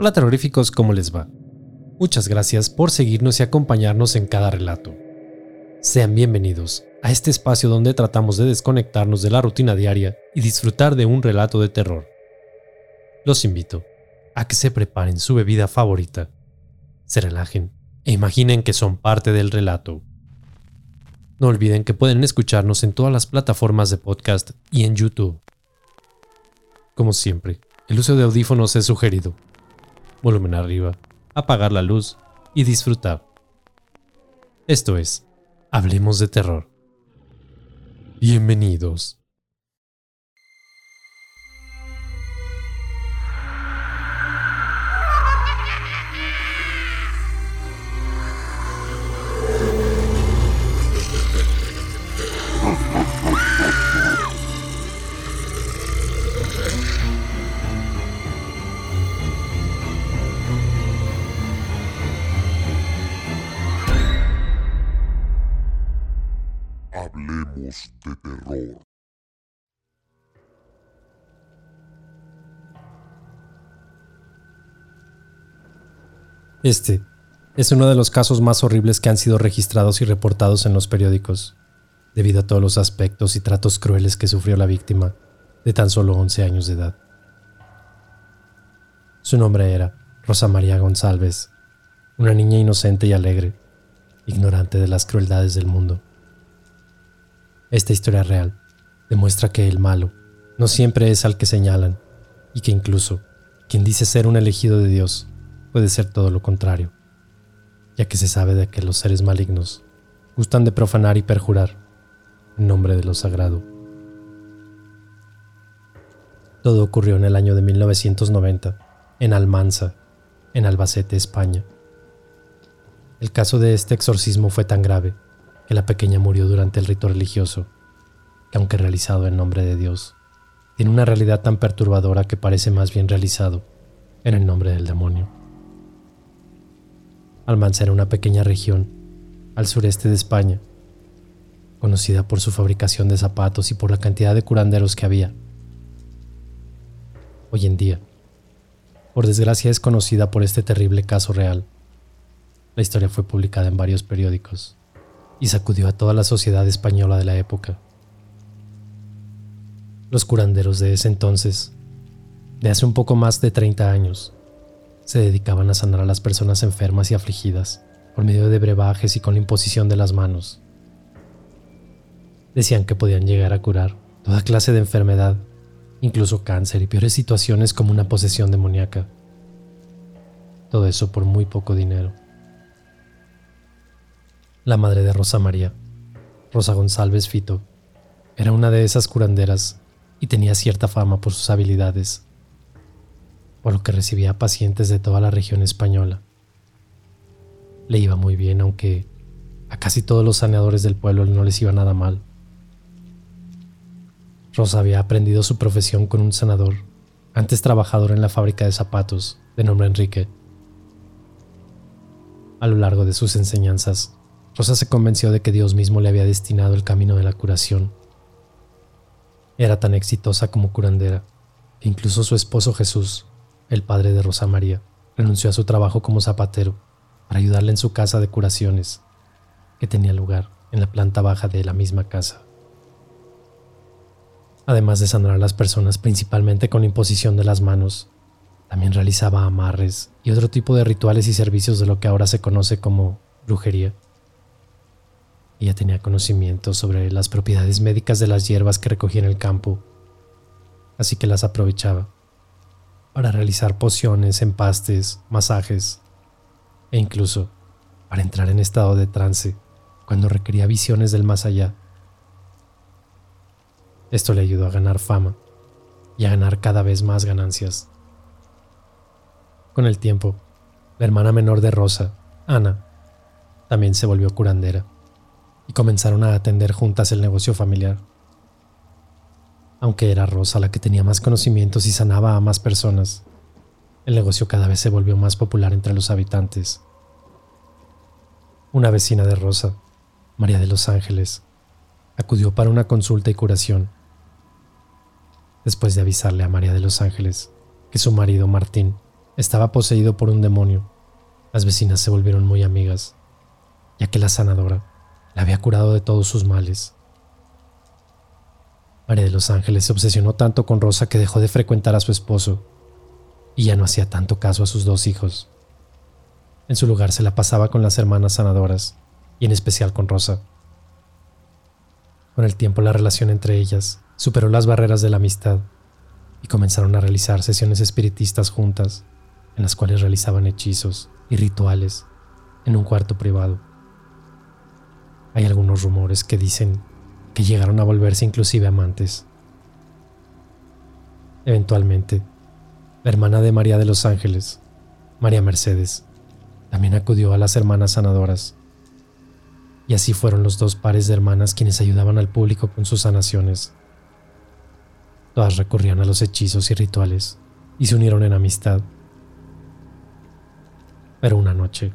Hola terroríficos, ¿cómo les va? Muchas gracias por seguirnos y acompañarnos en cada relato. Sean bienvenidos a este espacio donde tratamos de desconectarnos de la rutina diaria y disfrutar de un relato de terror. Los invito a que se preparen su bebida favorita, se relajen e imaginen que son parte del relato. No olviden que pueden escucharnos en todas las plataformas de podcast y en YouTube. Como siempre, el uso de audífonos es sugerido volumen arriba, apagar la luz y disfrutar. Esto es, Hablemos de Terror. Bienvenidos. Hablemos de terror. Este es uno de los casos más horribles que han sido registrados y reportados en los periódicos, debido a todos los aspectos y tratos crueles que sufrió la víctima de tan solo 11 años de edad. Su nombre era Rosa María González, una niña inocente y alegre, ignorante de las crueldades del mundo. Esta historia real demuestra que el malo no siempre es al que señalan y que incluso quien dice ser un elegido de Dios puede ser todo lo contrario, ya que se sabe de que los seres malignos gustan de profanar y perjurar en nombre de lo sagrado. Todo ocurrió en el año de 1990, en Almanza, en Albacete, España. El caso de este exorcismo fue tan grave que la pequeña murió durante el rito religioso, que aunque realizado en nombre de Dios, tiene una realidad tan perturbadora que parece más bien realizado en el nombre del demonio. Almanza era una pequeña región al sureste de España, conocida por su fabricación de zapatos y por la cantidad de curanderos que había. Hoy en día, por desgracia es conocida por este terrible caso real. La historia fue publicada en varios periódicos y sacudió a toda la sociedad española de la época. Los curanderos de ese entonces, de hace un poco más de 30 años, se dedicaban a sanar a las personas enfermas y afligidas por medio de brebajes y con la imposición de las manos. Decían que podían llegar a curar toda clase de enfermedad, incluso cáncer y peores situaciones como una posesión demoníaca. Todo eso por muy poco dinero la madre de Rosa María, Rosa González Fito, era una de esas curanderas y tenía cierta fama por sus habilidades, por lo que recibía pacientes de toda la región española. Le iba muy bien, aunque a casi todos los saneadores del pueblo no les iba nada mal. Rosa había aprendido su profesión con un sanador, antes trabajador en la fábrica de zapatos, de nombre Enrique. A lo largo de sus enseñanzas, Rosa se convenció de que Dios mismo le había destinado el camino de la curación. Era tan exitosa como curandera, que incluso su esposo Jesús, el padre de Rosa María, renunció a su trabajo como zapatero para ayudarle en su casa de curaciones, que tenía lugar en la planta baja de la misma casa. Además de sanar a las personas principalmente con imposición de las manos, también realizaba amarres y otro tipo de rituales y servicios de lo que ahora se conoce como brujería. Ella tenía conocimiento sobre las propiedades médicas de las hierbas que recogía en el campo, así que las aprovechaba para realizar pociones, empastes, masajes e incluso para entrar en estado de trance cuando requería visiones del más allá. Esto le ayudó a ganar fama y a ganar cada vez más ganancias. Con el tiempo, la hermana menor de Rosa, Ana, también se volvió curandera y comenzaron a atender juntas el negocio familiar. Aunque era Rosa la que tenía más conocimientos y sanaba a más personas, el negocio cada vez se volvió más popular entre los habitantes. Una vecina de Rosa, María de los Ángeles, acudió para una consulta y curación. Después de avisarle a María de los Ángeles que su marido Martín estaba poseído por un demonio, las vecinas se volvieron muy amigas, ya que la sanadora la había curado de todos sus males. María de los Ángeles se obsesionó tanto con Rosa que dejó de frecuentar a su esposo y ya no hacía tanto caso a sus dos hijos. En su lugar se la pasaba con las hermanas sanadoras y en especial con Rosa. Con el tiempo la relación entre ellas superó las barreras de la amistad y comenzaron a realizar sesiones espiritistas juntas, en las cuales realizaban hechizos y rituales en un cuarto privado. Hay algunos rumores que dicen que llegaron a volverse inclusive amantes. Eventualmente, la hermana de María de los Ángeles, María Mercedes, también acudió a las hermanas sanadoras. Y así fueron los dos pares de hermanas quienes ayudaban al público con sus sanaciones. Todas recurrían a los hechizos y rituales y se unieron en amistad. Pero una noche,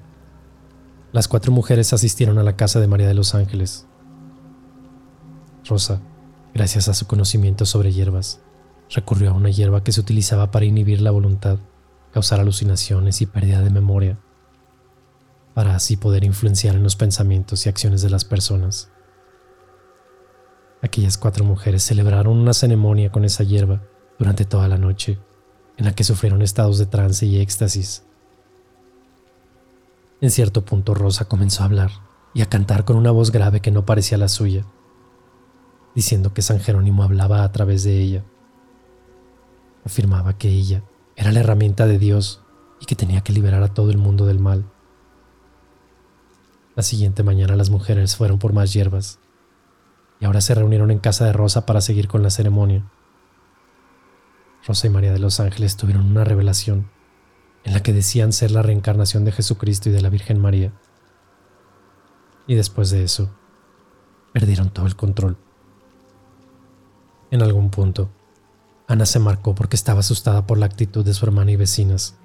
las cuatro mujeres asistieron a la casa de María de los Ángeles. Rosa, gracias a su conocimiento sobre hierbas, recurrió a una hierba que se utilizaba para inhibir la voluntad, causar alucinaciones y pérdida de memoria, para así poder influenciar en los pensamientos y acciones de las personas. Aquellas cuatro mujeres celebraron una ceremonia con esa hierba durante toda la noche, en la que sufrieron estados de trance y éxtasis en cierto punto Rosa comenzó a hablar y a cantar con una voz grave que no parecía la suya, diciendo que San Jerónimo hablaba a través de ella. Afirmaba que ella era la herramienta de Dios y que tenía que liberar a todo el mundo del mal. La siguiente mañana las mujeres fueron por más hierbas y ahora se reunieron en casa de Rosa para seguir con la ceremonia. Rosa y María de los Ángeles tuvieron una revelación en la que decían ser la reencarnación de Jesucristo y de la Virgen María. Y después de eso, perdieron todo el control. En algún punto, Ana se marcó porque estaba asustada por la actitud de su hermana y vecinas.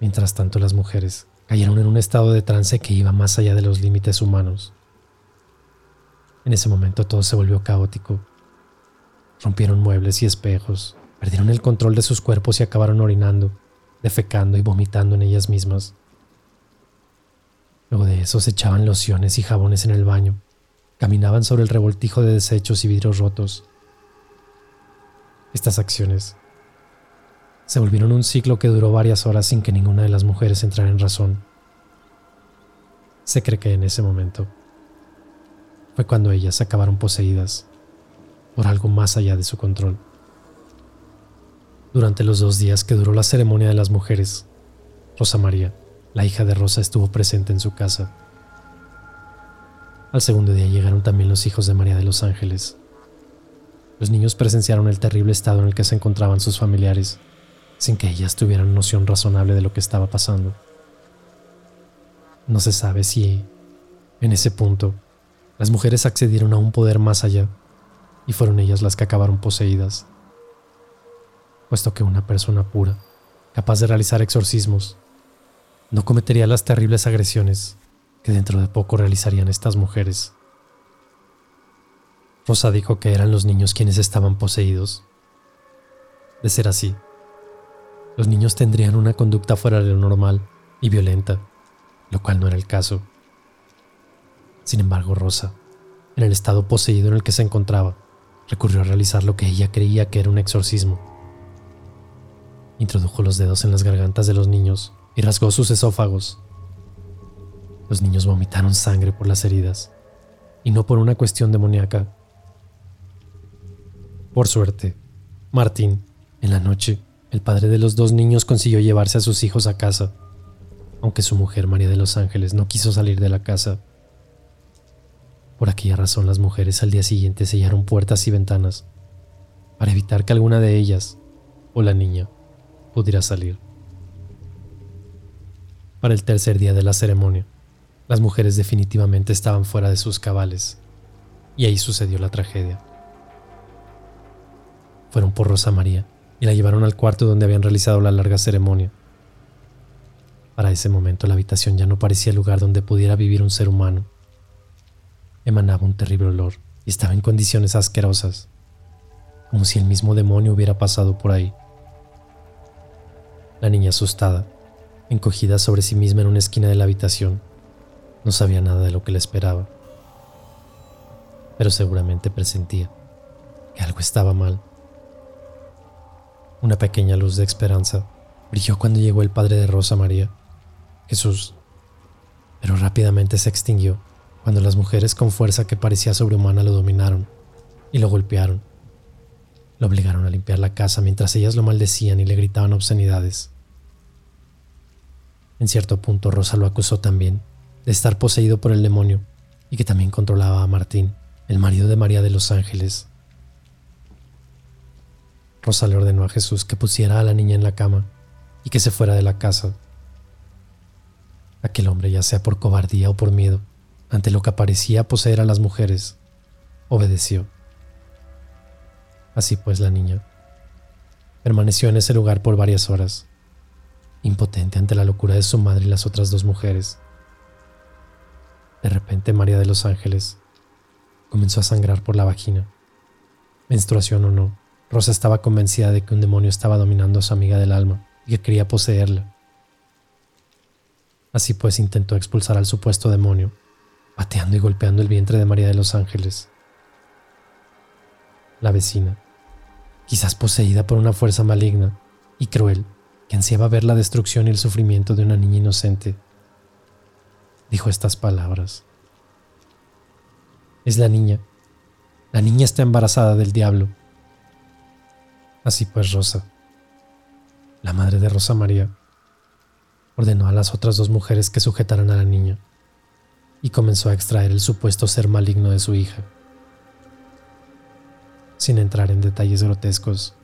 Mientras tanto, las mujeres cayeron en un estado de trance que iba más allá de los límites humanos. En ese momento todo se volvió caótico. Rompieron muebles y espejos, Perdieron el control de sus cuerpos y acabaron orinando, defecando y vomitando en ellas mismas. Luego de eso se echaban lociones y jabones en el baño, caminaban sobre el revoltijo de desechos y vidrios rotos. Estas acciones se volvieron un ciclo que duró varias horas sin que ninguna de las mujeres entrara en razón. Se cree que en ese momento fue cuando ellas acabaron poseídas por algo más allá de su control. Durante los dos días que duró la ceremonia de las mujeres, Rosa María, la hija de Rosa, estuvo presente en su casa. Al segundo día llegaron también los hijos de María de los Ángeles. Los niños presenciaron el terrible estado en el que se encontraban sus familiares, sin que ellas tuvieran noción razonable de lo que estaba pasando. No se sabe si, en ese punto, las mujeres accedieron a un poder más allá, y fueron ellas las que acabaron poseídas puesto que una persona pura, capaz de realizar exorcismos, no cometería las terribles agresiones que dentro de poco realizarían estas mujeres. Rosa dijo que eran los niños quienes estaban poseídos. De ser así, los niños tendrían una conducta fuera de lo normal y violenta, lo cual no era el caso. Sin embargo, Rosa, en el estado poseído en el que se encontraba, recurrió a realizar lo que ella creía que era un exorcismo Introdujo los dedos en las gargantas de los niños y rasgó sus esófagos. Los niños vomitaron sangre por las heridas, y no por una cuestión demoníaca. Por suerte, Martín, en la noche, el padre de los dos niños consiguió llevarse a sus hijos a casa, aunque su mujer María de los Ángeles no quiso salir de la casa. Por aquella razón las mujeres al día siguiente sellaron puertas y ventanas para evitar que alguna de ellas o la niña pudiera salir. Para el tercer día de la ceremonia, las mujeres definitivamente estaban fuera de sus cabales y ahí sucedió la tragedia. Fueron por Rosa María y la llevaron al cuarto donde habían realizado la larga ceremonia. Para ese momento la habitación ya no parecía lugar donde pudiera vivir un ser humano. Emanaba un terrible olor y estaba en condiciones asquerosas, como si el mismo demonio hubiera pasado por ahí. La niña asustada, encogida sobre sí misma en una esquina de la habitación, no sabía nada de lo que le esperaba, pero seguramente presentía que algo estaba mal. Una pequeña luz de esperanza brilló cuando llegó el padre de Rosa María, Jesús, pero rápidamente se extinguió cuando las mujeres con fuerza que parecía sobrehumana lo dominaron y lo golpearon. Lo obligaron a limpiar la casa mientras ellas lo maldecían y le gritaban obscenidades. En cierto punto Rosa lo acusó también de estar poseído por el demonio y que también controlaba a Martín, el marido de María de los Ángeles, Rosa le ordenó a Jesús que pusiera a la niña en la cama y que se fuera de la casa. Aquel hombre, ya sea por cobardía o por miedo, ante lo que parecía poseer a las mujeres, obedeció. Así pues la niña permaneció en ese lugar por varias horas, impotente ante la locura de su madre y las otras dos mujeres. De repente María de los Ángeles comenzó a sangrar por la vagina, menstruación o no Rosa estaba convencida de que un demonio estaba dominando a su amiga del alma y que quería poseerla. Así pues intentó expulsar al supuesto demonio, pateando y golpeando el vientre de María de los Ángeles. La vecina, quizás poseída por una fuerza maligna y cruel que ansiaba ver la destrucción y el sufrimiento de una niña inocente, dijo estas palabras. Es la niña. La niña está embarazada del diablo Así pues, Rosa, la madre de Rosa María, ordenó a las otras dos mujeres que sujetaran a la niña y comenzó a extraer el supuesto ser maligno de su hija. Sin entrar en detalles grotescos,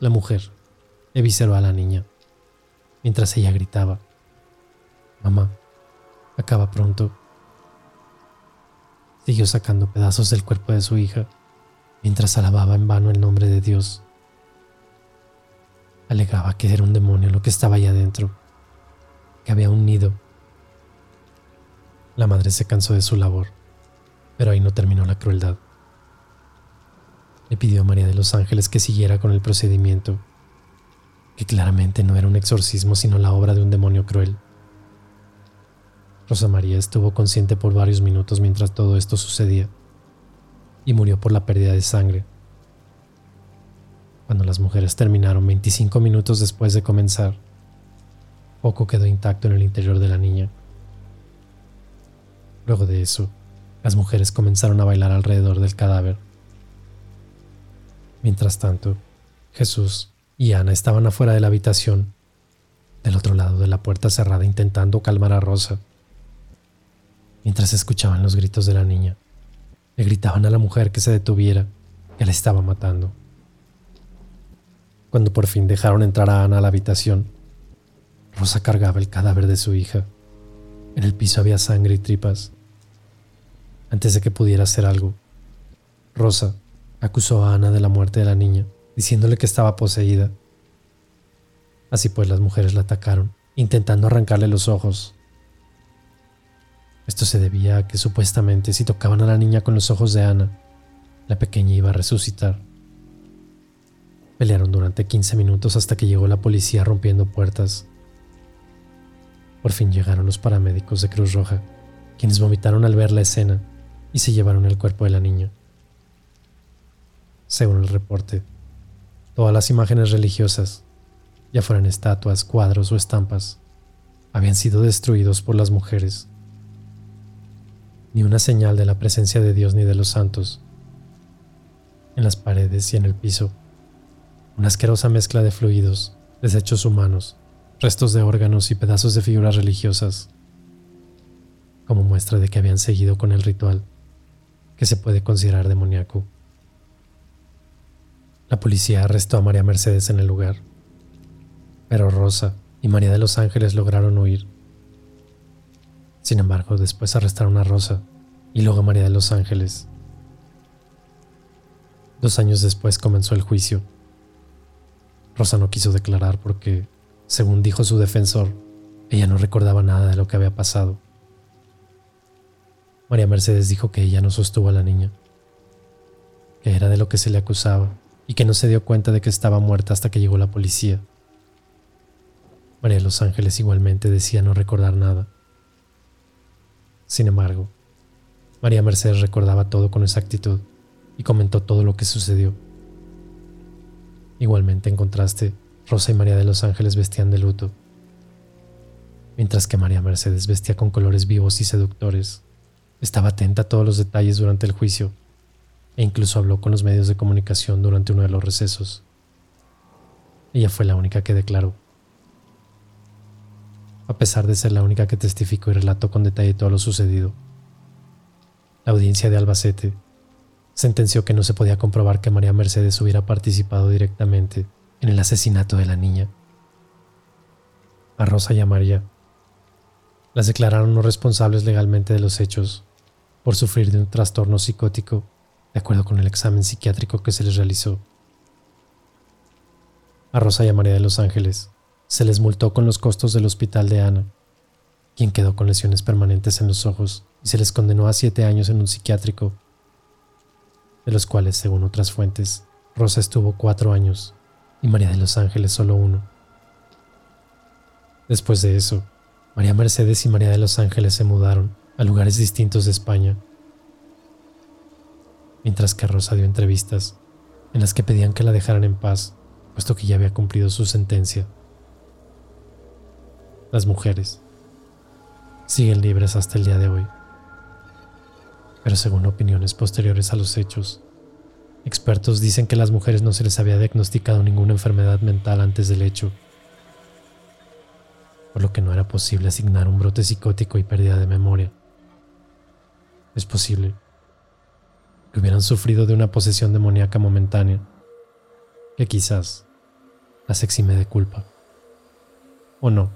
la mujer evisceró a la niña mientras ella gritaba, Mamá, acaba pronto. Siguió sacando pedazos del cuerpo de su hija mientras alababa en vano el nombre de Dios alegaba que era un demonio lo que estaba allá adentro, que había un nido. La madre se cansó de su labor, pero ahí no terminó la crueldad. Le pidió a María de los Ángeles que siguiera con el procedimiento, que claramente no era un exorcismo sino la obra de un demonio cruel. Rosa María estuvo consciente por varios minutos mientras todo esto sucedía y murió por la pérdida de sangre cuando las mujeres terminaron 25 minutos después de comenzar, poco quedó intacto en el interior de la niña. Luego de eso, las mujeres comenzaron a bailar alrededor del cadáver. Mientras tanto, Jesús y Ana estaban afuera de la habitación, del otro lado de la puerta cerrada intentando calmar a Rosa. Mientras escuchaban los gritos de la niña, le gritaban a la mujer que se detuviera, que la estaba matando. Cuando por fin dejaron entrar a Ana a la habitación, Rosa cargaba el cadáver de su hija. En el piso había sangre y tripas. Antes de que pudiera hacer algo, Rosa acusó a Ana de la muerte de la niña, diciéndole que estaba poseída. Así pues las mujeres la atacaron, intentando arrancarle los ojos. Esto se debía a que supuestamente si tocaban a la niña con los ojos de Ana, la pequeña iba a resucitar. Pelearon durante 15 minutos hasta que llegó la policía rompiendo puertas. Por fin llegaron los paramédicos de Cruz Roja, quienes vomitaron al ver la escena y se llevaron el cuerpo de la niña. Según el reporte, todas las imágenes religiosas, ya fueran estatuas, cuadros o estampas, habían sido destruidos por las mujeres. Ni una señal de la presencia de Dios ni de los santos. En las paredes y en el piso una asquerosa mezcla de fluidos, desechos humanos, restos de órganos y pedazos de figuras religiosas, como muestra de que habían seguido con el ritual que se puede considerar demoníaco. La policía arrestó a María Mercedes en el lugar, pero Rosa y María de los Ángeles lograron huir. Sin embargo, después arrestaron a Rosa y luego a María de los Ángeles. Dos años después comenzó el juicio. Rosa no quiso declarar porque, según dijo su defensor, ella no recordaba nada de lo que había pasado. María Mercedes dijo que ella no sostuvo a la niña, que era de lo que se le acusaba y que no se dio cuenta de que estaba muerta hasta que llegó la policía. María de los Ángeles igualmente decía no recordar nada. Sin embargo, María Mercedes recordaba todo con exactitud y comentó todo lo que sucedió. Igualmente, en contraste, Rosa y María de los Ángeles vestían de luto, mientras que María Mercedes vestía con colores vivos y seductores. Estaba atenta a todos los detalles durante el juicio e incluso habló con los medios de comunicación durante uno de los recesos. Ella fue la única que declaró. A pesar de ser la única que testificó y relató con detalle todo lo sucedido, la audiencia de Albacete sentenció que no se podía comprobar que María Mercedes hubiera participado directamente en el asesinato de la niña. A Rosa y a María las declararon no responsables legalmente de los hechos por sufrir de un trastorno psicótico de acuerdo con el examen psiquiátrico que se les realizó. A Rosa y a María de los Ángeles se les multó con los costos del hospital de Ana, quien quedó con lesiones permanentes en los ojos y se les condenó a siete años en un psiquiátrico, de los cuales, según otras fuentes, Rosa estuvo cuatro años y María de los Ángeles solo uno. Después de eso, María Mercedes y María de los Ángeles se mudaron a lugares distintos de España mientras que Rosa dio entrevistas en las que pedían que la dejaran en paz, puesto que ya había cumplido su sentencia. Las mujeres siguen libres hasta el día de hoy, pero según opiniones posteriores a los hechos, expertos dicen que a las mujeres no se les había diagnosticado ninguna enfermedad mental antes del hecho, por lo que no era posible asignar un brote psicótico y pérdida de memoria. Es posible hubieran sufrido de una posesión demoníaca momentánea, que quizás las exime de culpa. ¿O no?